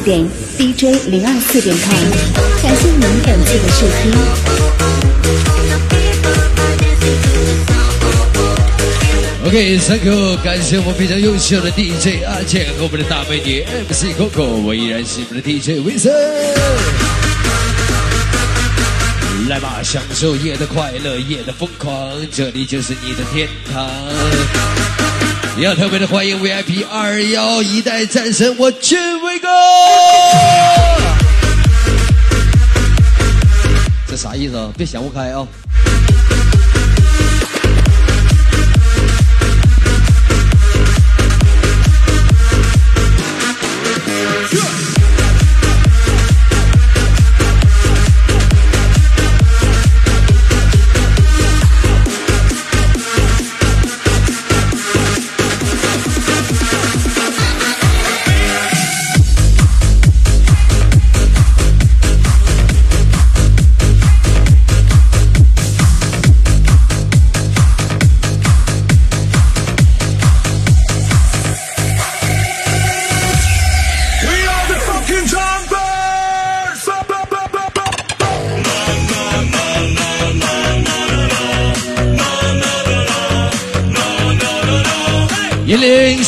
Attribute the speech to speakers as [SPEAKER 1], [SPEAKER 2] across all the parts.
[SPEAKER 1] 点 DJ 零二四点 com。感谢您本次的收
[SPEAKER 2] 听。OK，Thank you，感谢我们非常优秀的 DJ 阿健和我们的大美女 MC Coco，我依然是我们的 DJ Wilson。来吧，享受夜的快乐，夜的疯狂，这里就是你的天堂。要特别的欢迎 VIP 二幺一代战神，我俊伟哥。这啥意思啊？别想不开啊！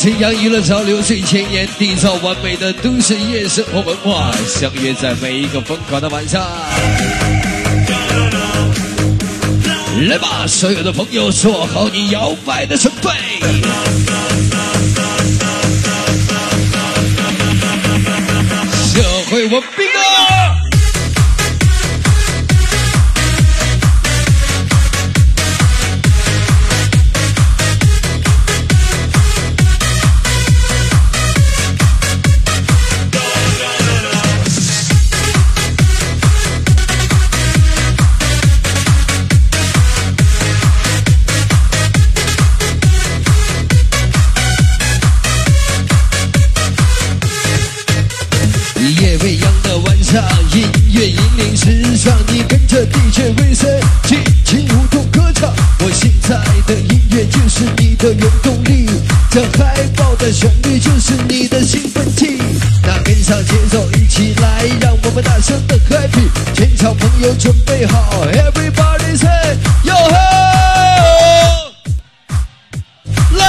[SPEAKER 2] 沈阳娱乐潮流最前沿，缔造完美的都市夜生活文化，相约在每一个疯狂的晚上。来吧，所有的朋友，做好你摇摆的准备。社会文明全场朋友准备好，Everybody say yo ho，来！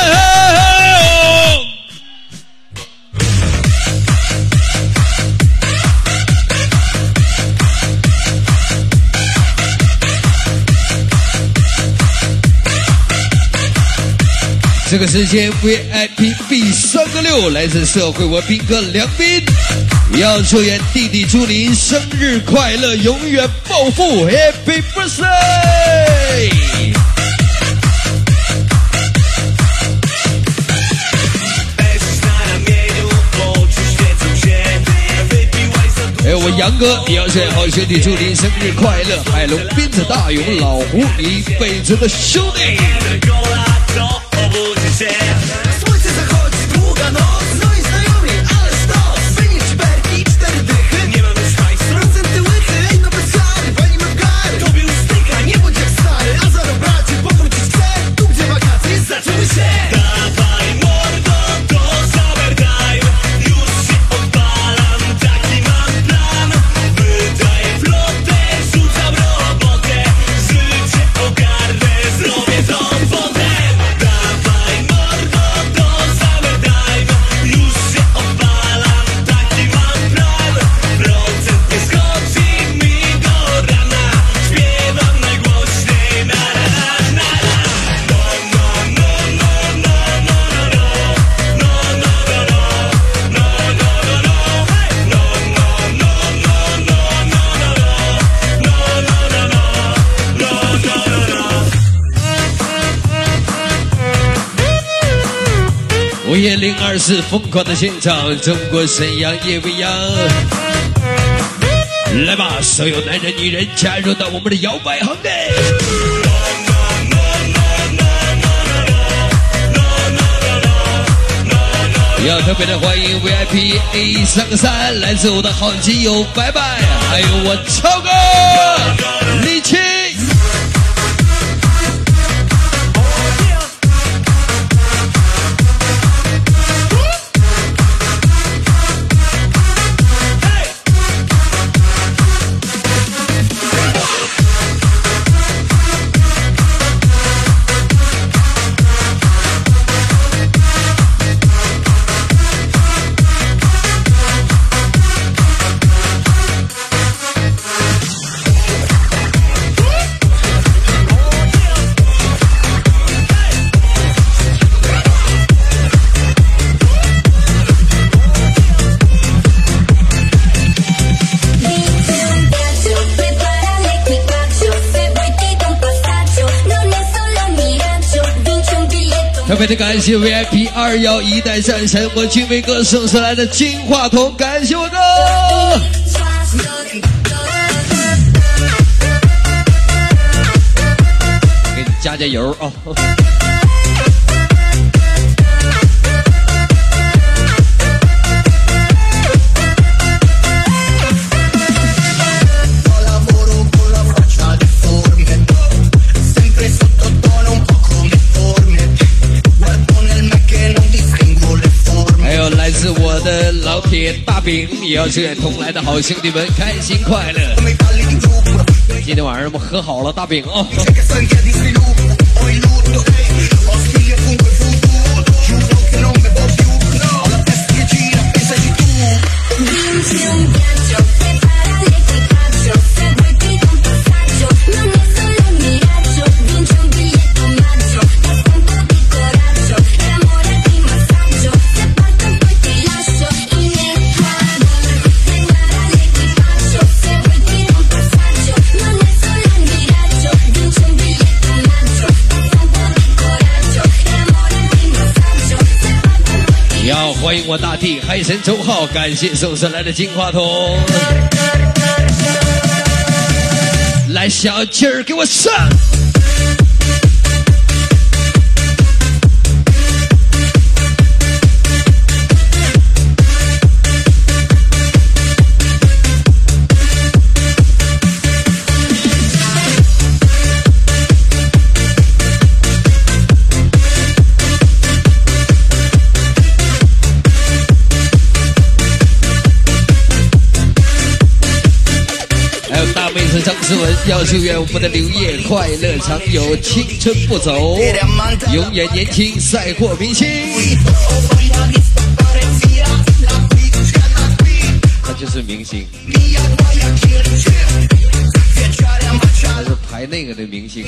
[SPEAKER 2] 这个时间 VIP B 三个六来自社会文斌哥梁斌，要祝愿弟弟朱林生日快乐，永远暴富，Happy Birthday！哎，我杨哥也要向好兄弟朱林生日快乐，海龙斌子大勇老胡一辈子的兄弟。是疯狂的现场，中国沈阳夜未央，来吧，所有男人女人加入到我们的摇摆行列。要特别的欢迎 VIP A 三个三，来自我的好基友拜拜，还有我超哥特别感谢 VIP 二幺一代战神我金威哥送上来的金话筒，感谢我哥，给你加加油啊！饼，也要祝愿同来的好兄弟们开心快乐。今天晚上我们和好了，大饼啊！我大弟海神周浩，感谢送上来的金话筒，来小鸡儿给我上！张思文要祝愿我们的刘烨快乐常有，青春不走，永远年轻，赛过明星。他就是明星，他是排那个的明星。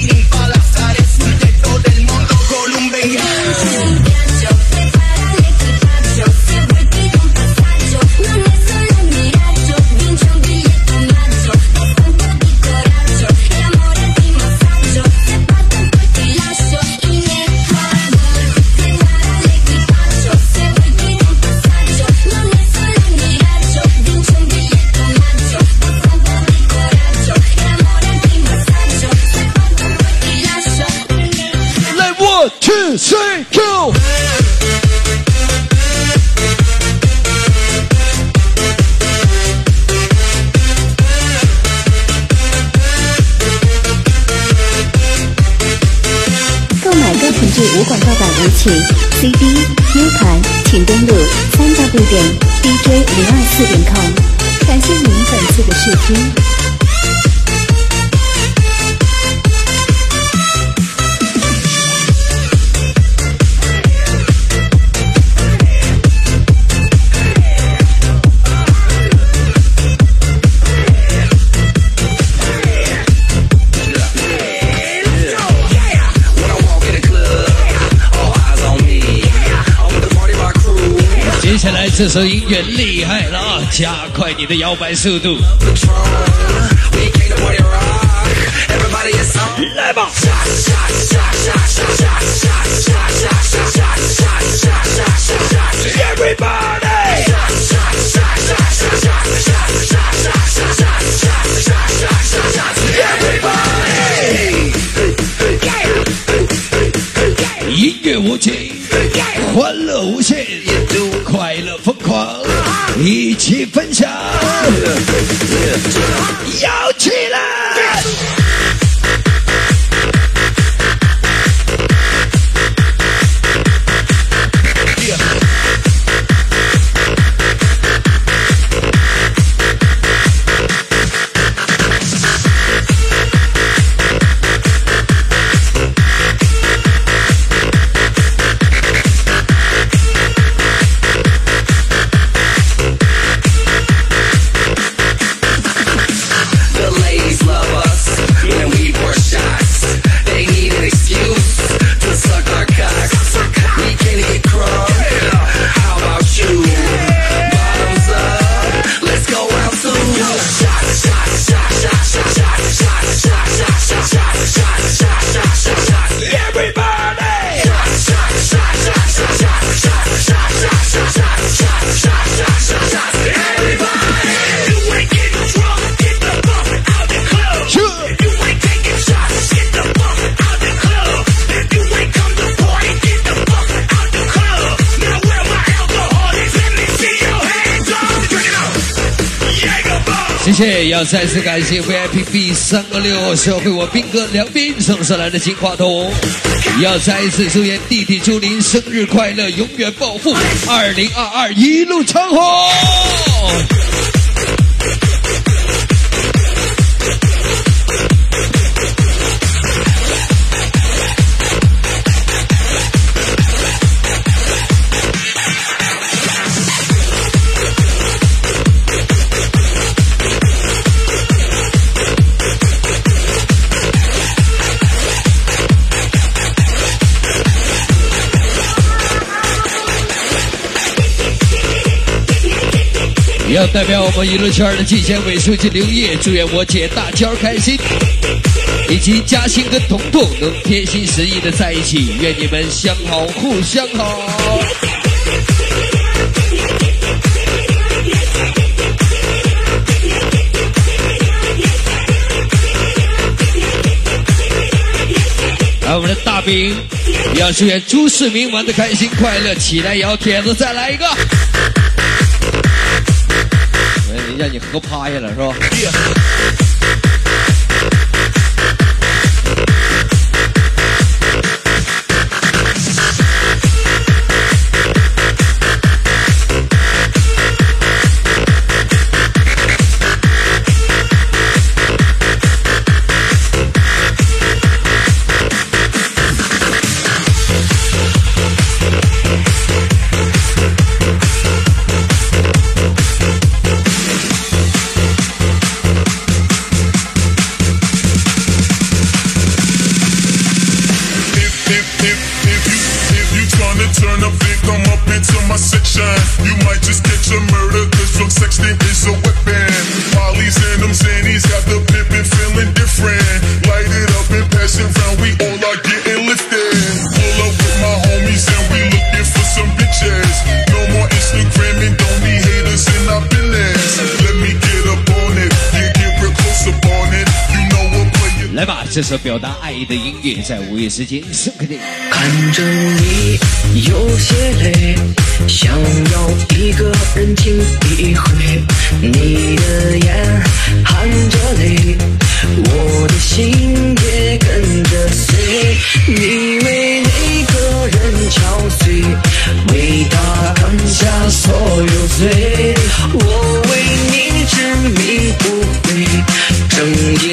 [SPEAKER 1] 请 CD、U 盘，请登录三 W 点 DJ 零二四点 com。
[SPEAKER 2] 这首音乐厉害了啊！加快你的摇摆速度，来吧！强再次感谢 VIP B 三个六社会我兵哥梁斌送上来的金话筒，要再一次祝愿弟弟朱林生日快乐，永远暴富，二零二二一路长虹。代表我们娱乐圈的纪检委书记刘烨，祝愿我姐大娇开心，以及嘉欣跟彤彤能贴心实意的在一起，愿你们相好互相好。来，我们的大饼，要祝愿朱世明玩的开心快乐，起来摇铁子，再来一个。让你喝趴下了是吧？shine. You might just get a mercy. 这首表达爱意的音乐，在午夜时间送给你。
[SPEAKER 3] 看着你有些累，想要一个人听一回。你的眼含着泪，我的心也跟着碎。你为那个人憔悴，为他扛下所有罪。我为你执迷不悔，整夜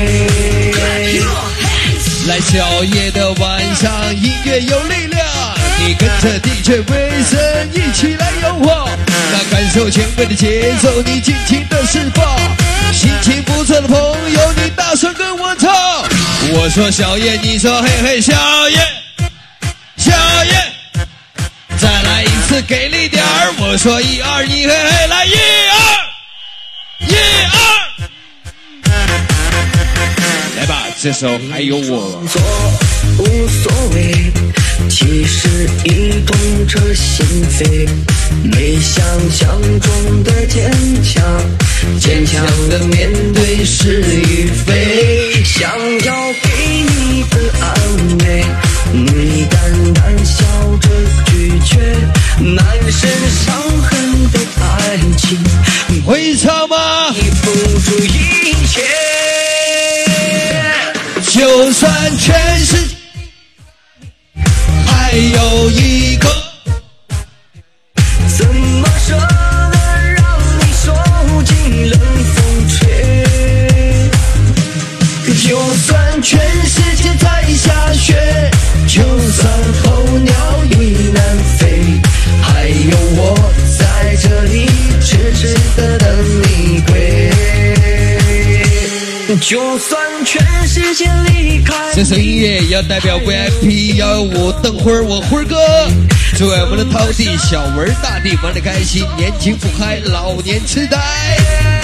[SPEAKER 2] 来小夜的晚上，音乐有力量，你跟着 DJ 威森一起来摇晃，那感受前卫的节奏，你尽情的释放。心情不错的朋友，你大声跟我唱。我说小夜，你说嘿嘿，小夜，小夜，再来一次给力点儿。我说一二一，嘿嘿，来一二，一二。这首还有我。
[SPEAKER 3] 做无所谓，其实已痛彻心扉。没想象中的坚强，坚强的面对是与非。想要给你的安慰，你淡淡笑着拒绝。满身伤痕的爱情，
[SPEAKER 2] 会唱吗？
[SPEAKER 3] 你付出一切。
[SPEAKER 2] 就算全世界还有一个，
[SPEAKER 3] 怎么舍得让你受尽冷风吹？
[SPEAKER 2] 就算全世界在下雪，就算
[SPEAKER 3] 全世界离开，
[SPEAKER 2] 这首音乐要代表 VIP 幺幺五等会儿我辉儿哥，祝愿我们的涛弟小文大弟玩的开心，年轻不嗨，老年痴呆。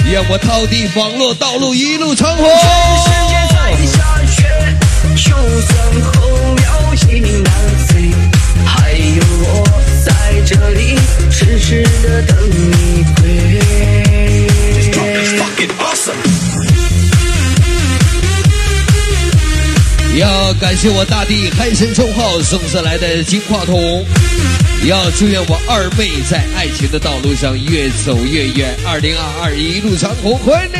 [SPEAKER 2] 愿我涛弟网络道路一路长虹。
[SPEAKER 3] 世界在下雪，就算候鸟已南飞，还有我在这里痴痴的等你归。
[SPEAKER 2] 要感谢我大弟海神称号送上来的金话筒，要祝愿我二妹在爱情的道路上越走越远，二零二二一路长虹，欢迎你！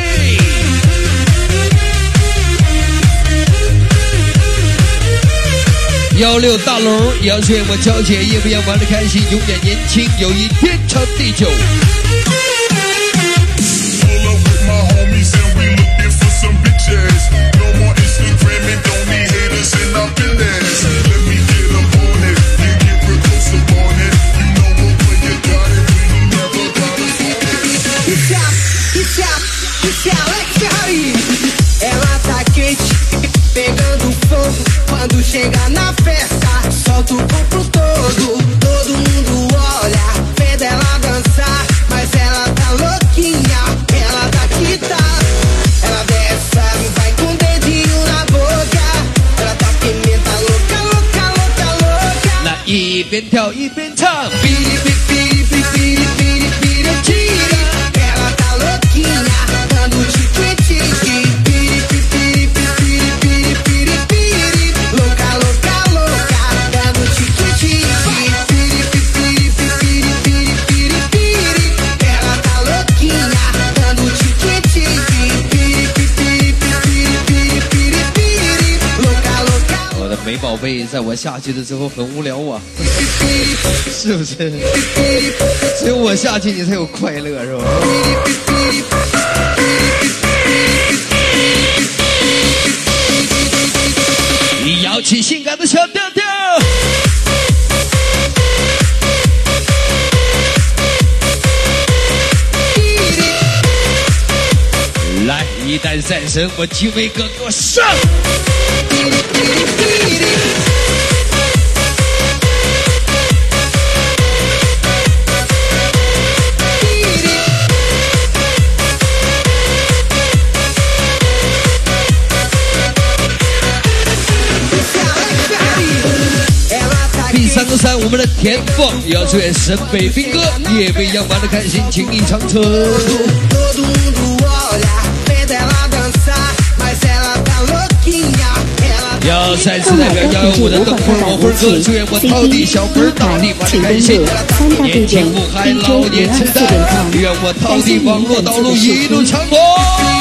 [SPEAKER 2] 幺六大龙，也要祝愿我娇姐夜不夜玩的开心，永远年轻，友谊天长地久。
[SPEAKER 4] Quando chega na festa, solta o corpo todo. Todo mundo olha, vendo ela dançar. Mas ela tá louquinha, ela tá quita. Ela desce, vai com o dedinho na boca. Ela tá pimenta louca, louca, louca, louca.
[SPEAKER 2] 那一边跳一边唱，
[SPEAKER 4] Piri, piri, piri,
[SPEAKER 2] 在我下去的时候很无聊啊，是不是？只有我下去，你才有快乐，是吧？你摇起性感的小调调。来，一代战神，我几位哥给我上！我们的田凤也要祝愿沈北兵哥夜未央玩的开心，情意长存。要再次代表幺幺五的灯魂我辉哥，祝愿我套地小魂大力玩的开心，年轻不嗨，老年痴呆，愿我到地网络道路一路长虹。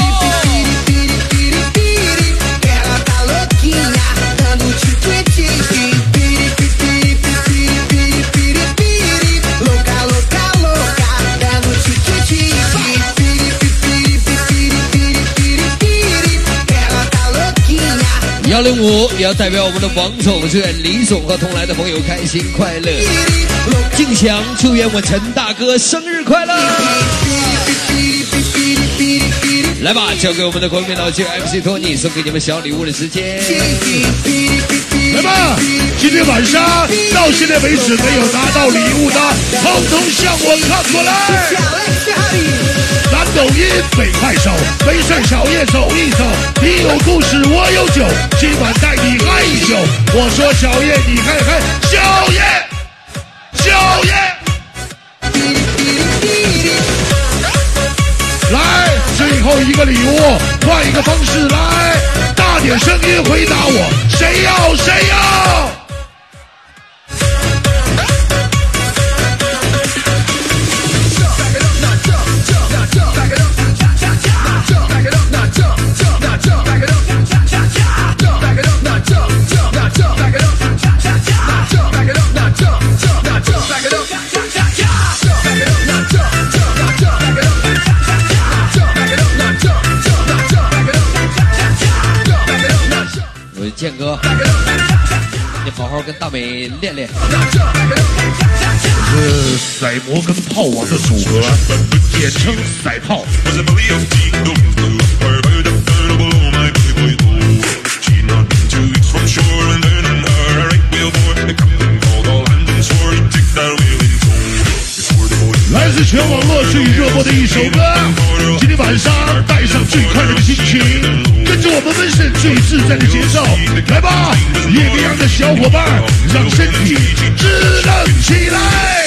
[SPEAKER 2] 幺零五也要代表我们的王总，祝愿李总和同来的朋友开心快乐。敬祥祝愿我陈大哥生日快乐。来吧，交给我们的国民老舅 MC 托尼，送给你们小礼物的时间。
[SPEAKER 5] 来吧，今天晚上到现在为止没有拿到礼物的，统统向我看过来。抖音，北快手，没事小叶走一走。你有故事，我有酒，今晚带你嗨一宿。我说小叶，你嗨嗨，小叶，小叶。来，最后一个礼物，换一个方式来，大点声音回答我，谁要谁要？
[SPEAKER 2] 好跟大美练练。
[SPEAKER 5] 这是赛摩跟炮王的组合，简称赛炮。来自全网络最热播的一首歌，今天晚上带上最快乐的心情。我们温顺最自在的节奏，来吧，夜未央的小伙伴，让身体支棱起。来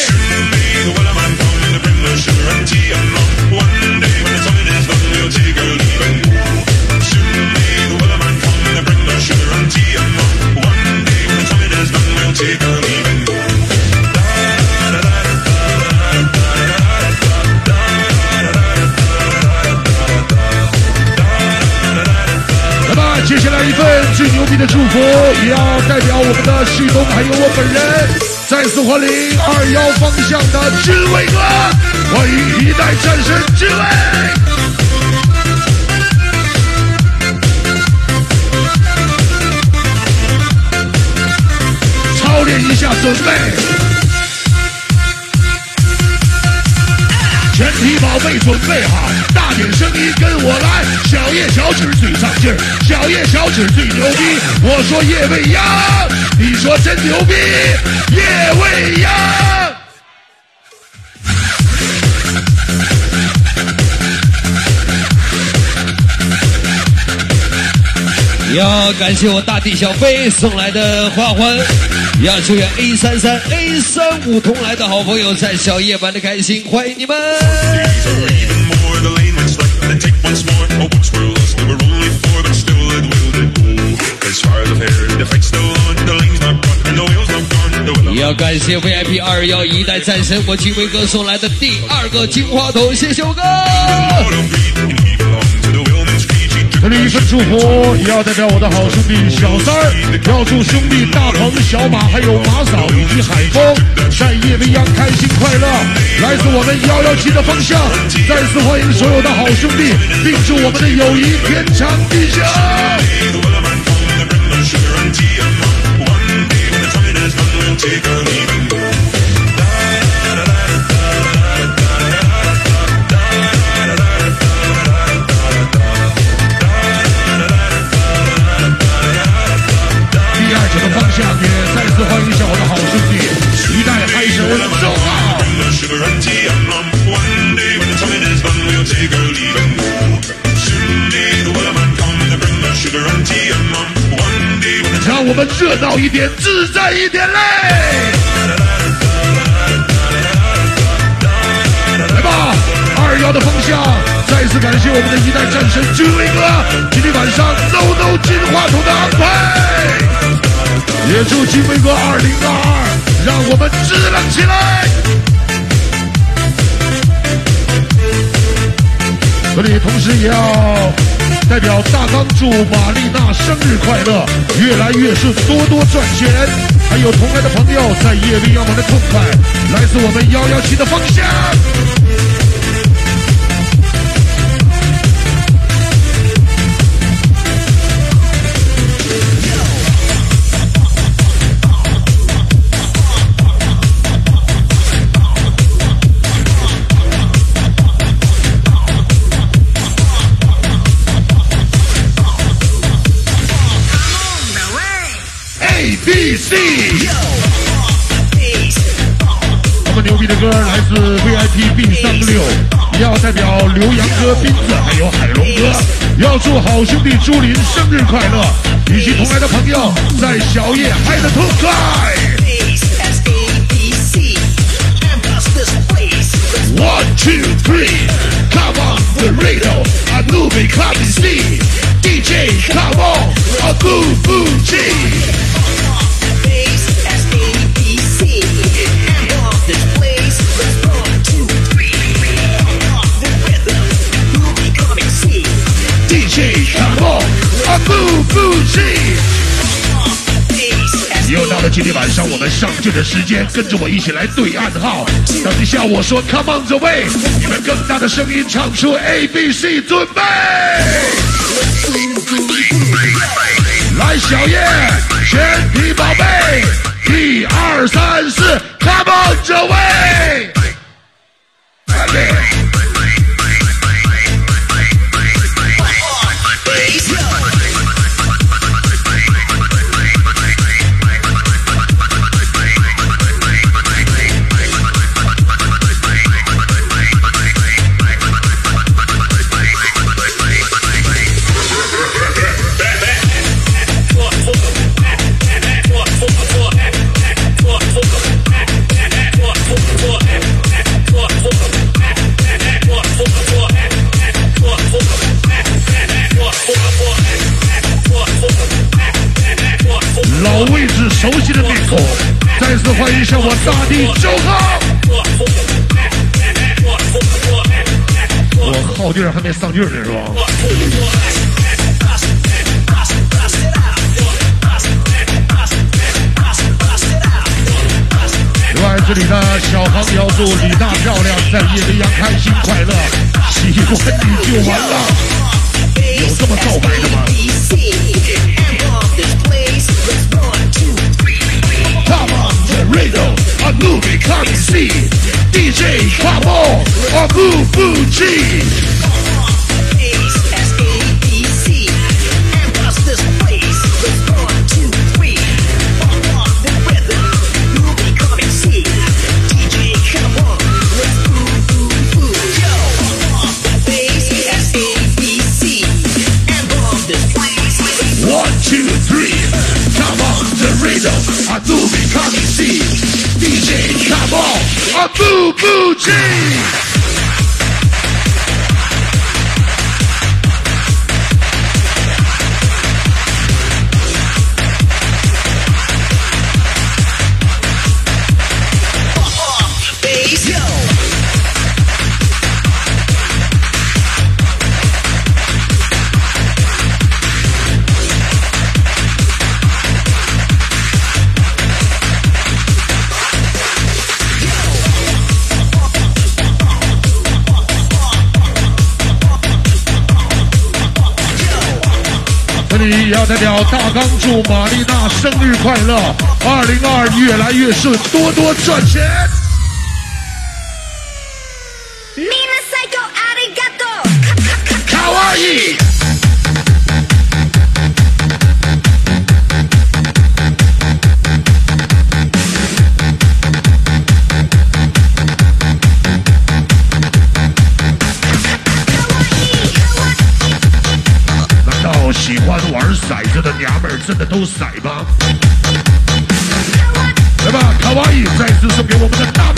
[SPEAKER 5] 最牛逼的祝福，也要代表我们的旭东还有我本人，再次欢迎二幺方向的志伟哥，欢迎一代战神志伟。操练一下，准备。你宝贝准备好，大点声音跟我来。小叶小指最上劲儿，小叶小指最牛逼。我说叶未央，你说真牛逼，叶未央。
[SPEAKER 2] 要感谢我大地小飞送来的花环，要祝愿 A 三三 A 三五同来的好朋友在小夜班的开心，欢迎你们。也要感谢 VIP 二幺一代战神我金威哥送来的第二个金话筒，谢谢我哥。
[SPEAKER 5] 这里一份祝福，也要代表我的好兄弟小三儿，要祝兄弟大鹏、小马还有马嫂以及海峰在夜未央开心快乐。来自我们幺幺七的方向，再次欢迎所有的好兄弟，并祝我们的友谊天长地久。热闹一点，自在一点嘞！来吧，二幺的方向，再次感谢我们的一代战神君威哥，今天晚上 no no 金话筒的安排，也祝君威哥二零二二，让我们支棱起来。这里同时也要代表大刚祝玛丽娜生日快乐，越来越顺，多多赚钱。还有同来的朋友在夜里要玩的痛快，来自我们幺幺七的方向。A B C。他们牛逼的歌来自 VIP B 三个六，也要代表刘洋哥、斌子还有海龙哥，要祝好兄弟朱林生日快乐，以及同来的朋友在小夜嗨的痛快。One two three, come on the radio, a movie club is see. 上我们上阵的时间，跟着我一起来对暗号。等一下我说 Come on the way，你们更大的声音唱出 A B C，准备。来，小叶，全体宝贝，一二三四，Come on the way。没上劲儿呢，是吧？另外，这里的小航要祝李大漂亮在夜里阳开心快乐，喜欢你就完了。有这么告白的吗？Come on, the radio, a movie coming see. DJ, come on, a move, move, I do be coming see DJ Cabo, I boo boo G. 要代表大刚祝玛丽娜生日快乐，二零二越来越顺，多多赚钱。卡哇伊。都塞吧？来吧，卡哇伊再次送给我们的大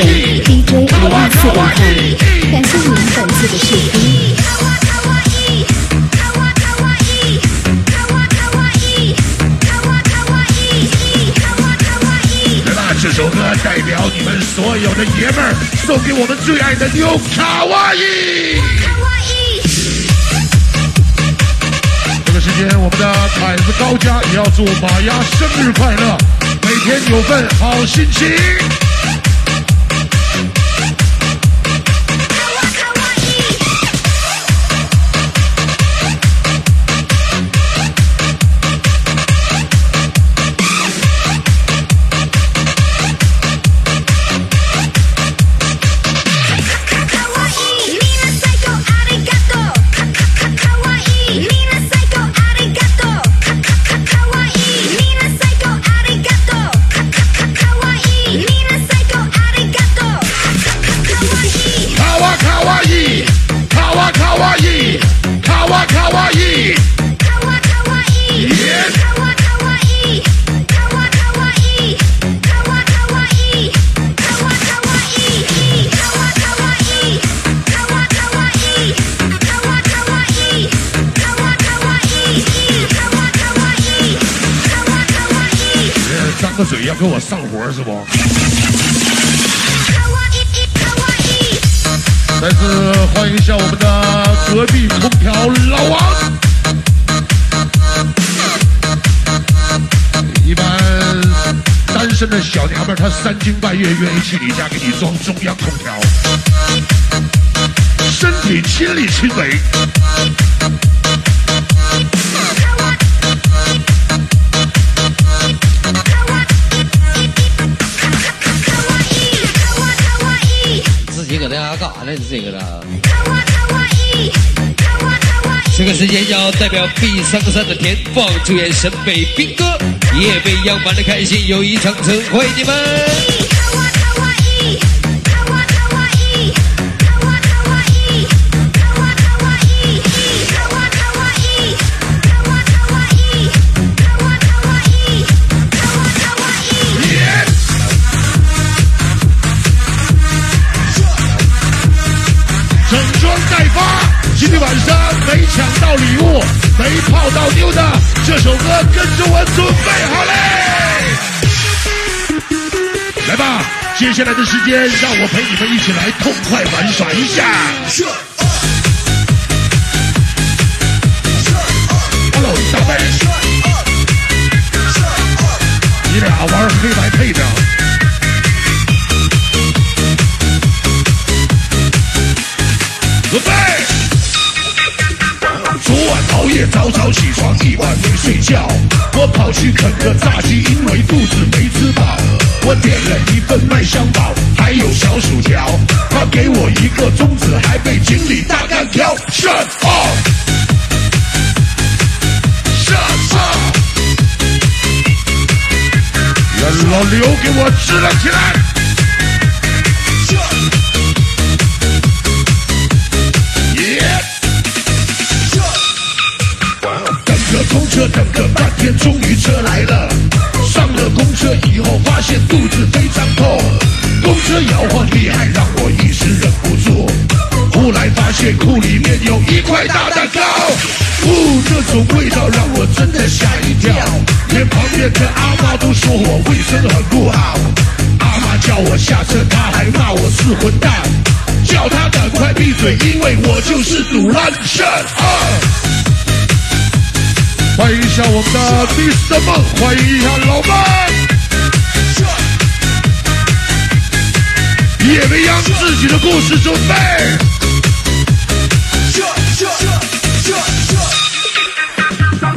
[SPEAKER 1] 点 DJ 零二四点 com。感谢您本次的试听。
[SPEAKER 5] 来吧，这首歌代表你们所有的爷们儿，送给我们最爱的妞卡哇伊。这个时间，我们的凯子高家也要祝马丫生日快乐，每天有份好心情。
[SPEAKER 6] 自己搁那干啥呢？这个呢。这个时间要代表 B 三个三的田放祝愿沈北兵哥夜未央玩的开心，友谊长存，欢迎你们！
[SPEAKER 5] 抢到礼物没泡到妞的，这首歌跟着我准备好嘞。来吧，接下来的时间让我陪你们一起来痛快玩耍一下。哈喽，一大杯。你俩玩黑白配的。早早起床，一晚没睡觉。我跑去啃个炸鸡，因为肚子没吃饱。我点了一份麦香堡，还有小薯条。他给我一个中指，还被经理大干挑。Shut up！Shut up！让老刘给我支了起来。等个半天，终于车来了。上了公车以后，发现肚子非常痛。公车摇晃厉害，让我一时忍不住。后来发现裤里面有一块大蛋糕，呜，这种味道让我真的吓一跳。连旁边的阿妈都说我卫生很不好。阿妈叫我下车，她还骂我是混蛋，叫她赶快闭嘴，因为我就是赌烂 Shut up！欢迎一下我们的 Mr 梦，欢迎一下老曼。叶未央自己的故事准备。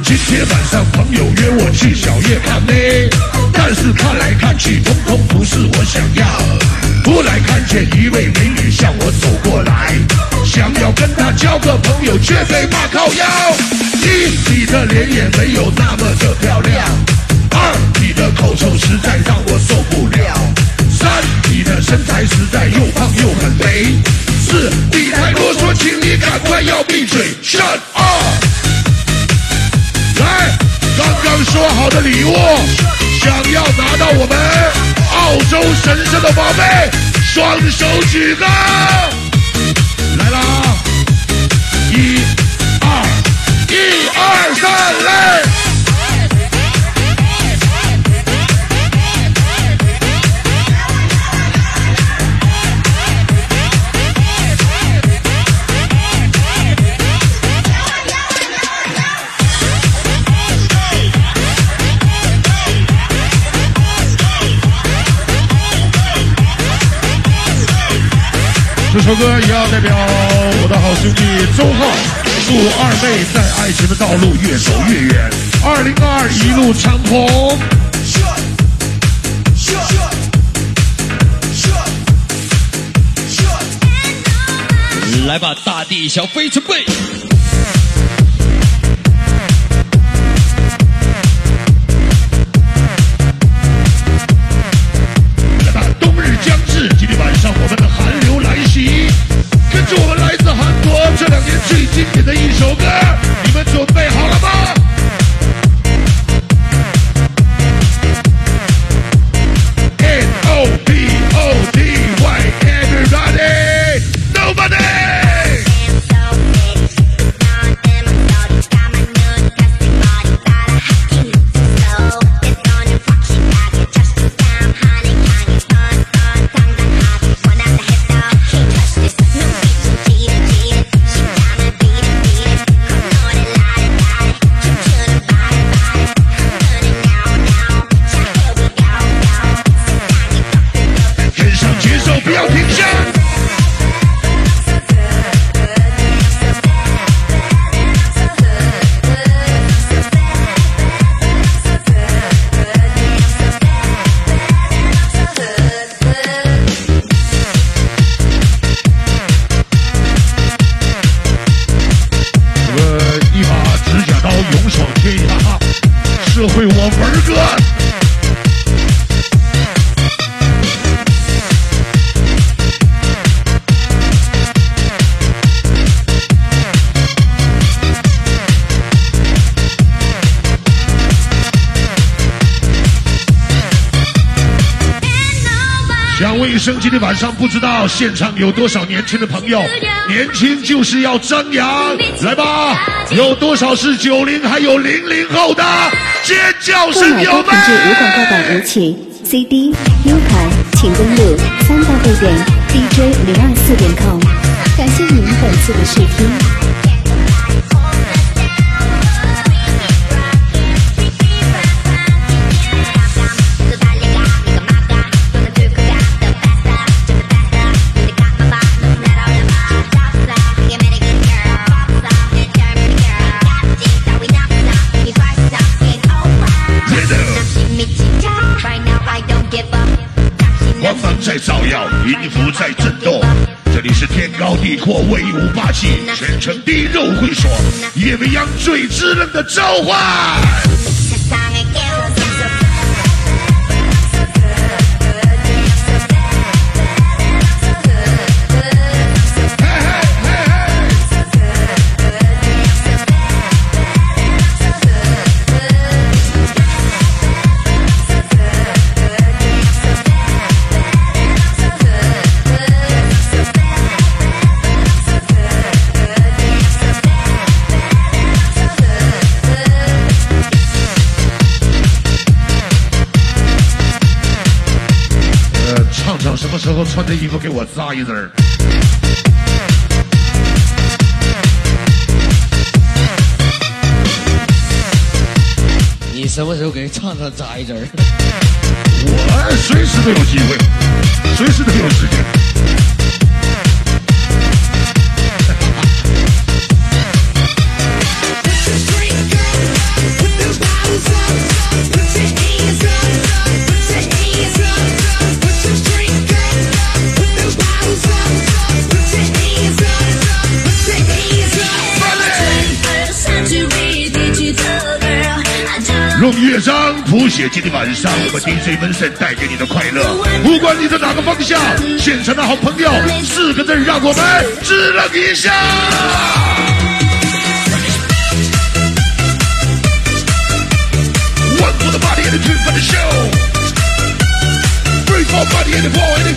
[SPEAKER 5] 今天晚上朋友约我去小夜看妹，但是看来看去，通通不是我想要。忽然看见一位美女向我走过来，想要跟她交个朋友，却被骂靠腰。一，你的脸也没有那么的漂亮；二，你的口臭实在让我受不了；三，你的身材实在又胖又很肥；四，你太啰嗦，请你赶快要闭嘴，shut up。来，刚刚说好的礼物，想要拿到我们澳洲神圣的宝贝，双手举高！首歌也要代表我的好兄弟周浩，祝二妹在爱情的道路越走越远，二零二二一路畅通。
[SPEAKER 6] 来吧，大地小飞准备。
[SPEAKER 5] 的一首歌，你们准备好了吗？今天晚上不知道现场有多少年轻的朋友？年轻就是要张扬，来吧！有多少是九零还有零零后的？尖叫声有
[SPEAKER 1] 买高品质无广告版舞？曲、CD、U 盘、请登录三 w 点 dj 零二四点 com。感谢您本次的试听。
[SPEAKER 7] 方在照耀，音符在震动。这里是天高地阔，威武霸气，全城第一肉会说，夜未央最炙热的召唤。穿的衣服给我扎一针儿？
[SPEAKER 2] 你什么时候给唱唱扎一针儿？
[SPEAKER 7] 我随时都有机会，随时都有时间。乐章谱写今天晚上我们 DJ 温森带给你的快乐。不管你在哪个方向，现场的好朋友，四个字让我们支棱一下。One for the body and the two for the show. Three for body and the four and the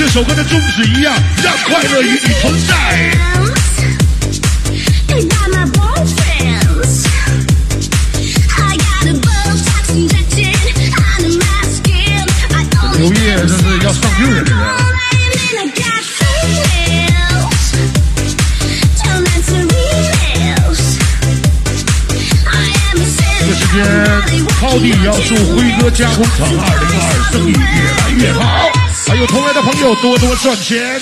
[SPEAKER 7] 这首歌的宗旨一样，让快乐与你同在。刘烨这是要上镜了，这时间天，浩弟要祝辉哥加工厂二零二二生意越来越好。还有同来的朋友多多赚钱。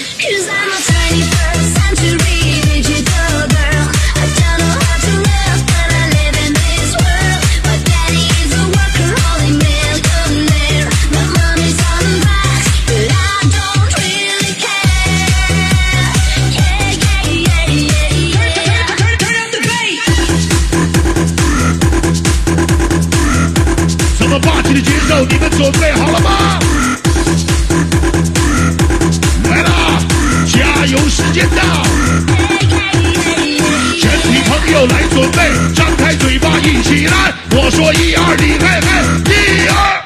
[SPEAKER 7] 什么霸气的肌肉，你们准备好了吗？张开嘴巴一起来！我说一二，你看看，一二，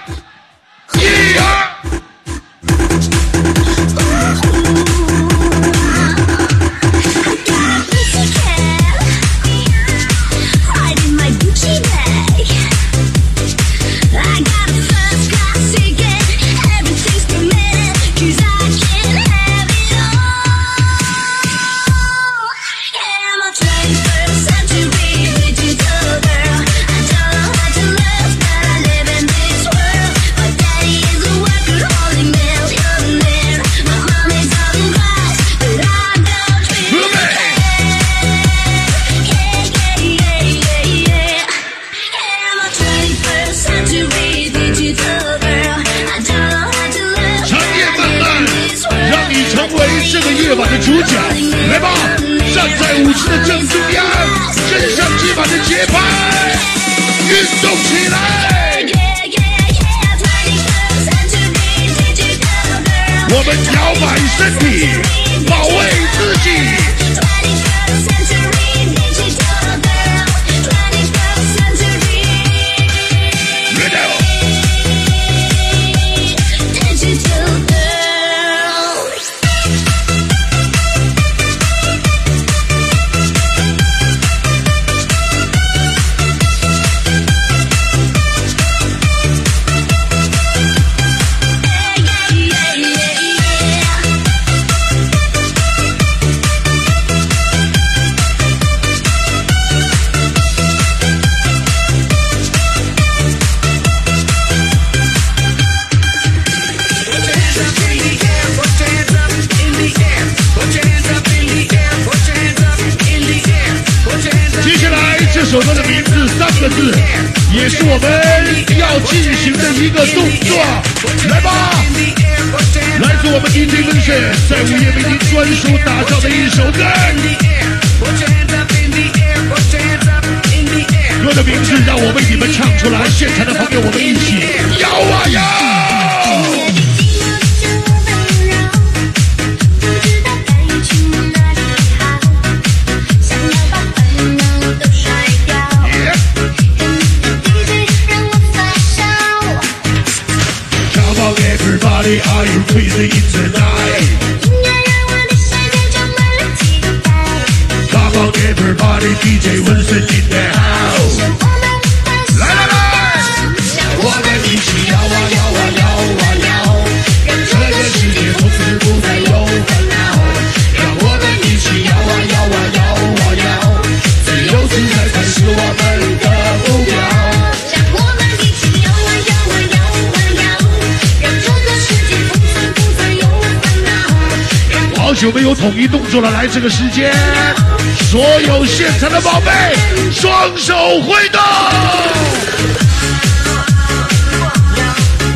[SPEAKER 5] 久没有统一动作了，来这个时间，所有现场的宝贝，双手挥动，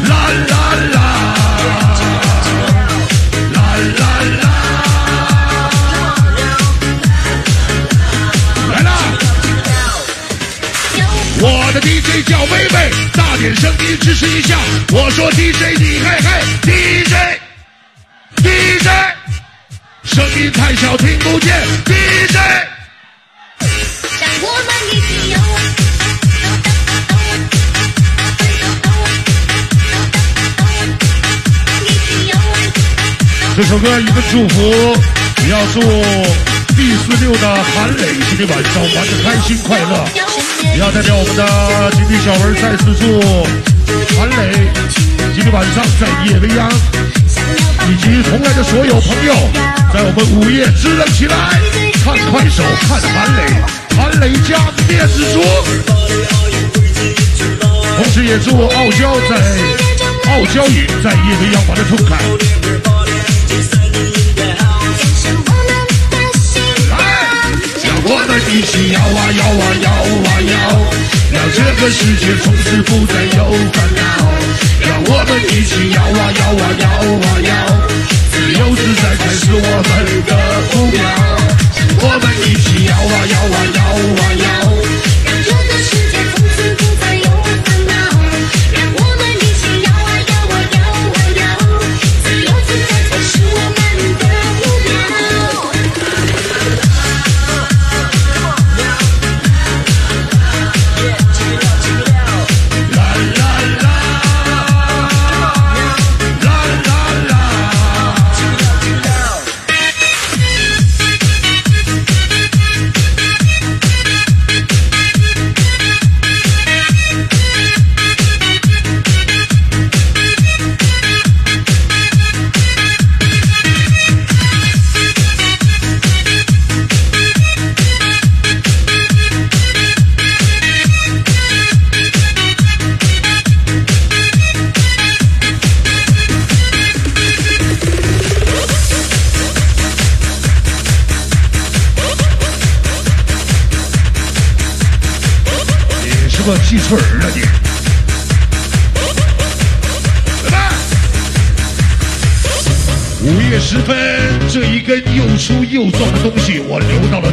[SPEAKER 5] 啦啦啦，啦啦啦，来啦！我的 DJ 叫薇薇，大点声音支持一下。我说 DJ 你嘿嘿，DJ DJ，声音太小听不见，DJ。这首歌一个祝福，要祝 B 四六的韩磊今天晚上玩的开心快乐。也要代表我们的经理小文再次祝韩磊今天晚上在夜未央以及同来的所有朋友，在我们午夜支棱起来，看快手，看韩磊，韩磊家电子书。同时也祝我傲娇在傲娇雨在夜未央玩的痛快。来，让我们一起摇啊摇啊摇啊摇，让这个世界从此不再有烦。起摇啊摇啊摇啊摇，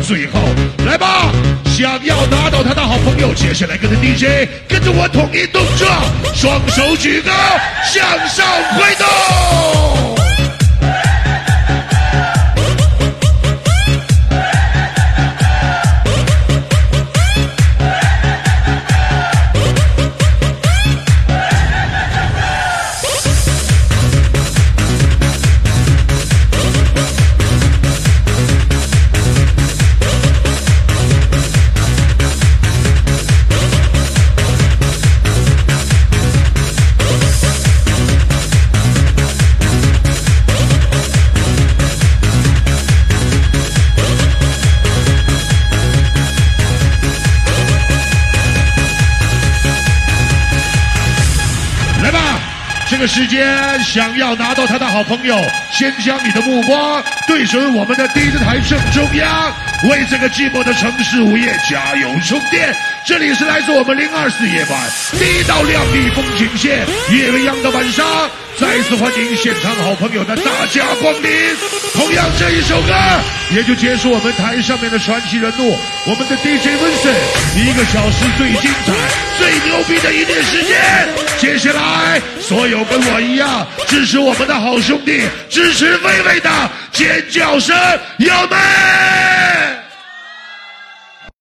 [SPEAKER 5] 最后。来吧，想要拿到他的好朋友，接下来跟着 DJ，跟着我统一动作，双手举高，向上挥动。个时间想要拿到他的好朋友，先将你的目光对准我们的第一台正中央，为这个寂寞的城市午夜加油充电。这里是来自我们零二四夜晚第一道亮丽风景线，夜未央的晚上，再次欢迎现场好朋友的大驾光临。同样，这一首歌也就结束我们台上面的传奇人物，我们的 DJ Vincent 一个小时最精彩、最牛逼的一点时间。接下来，所有跟我一样支持我们的好兄弟、支持薇薇的尖叫声，有没？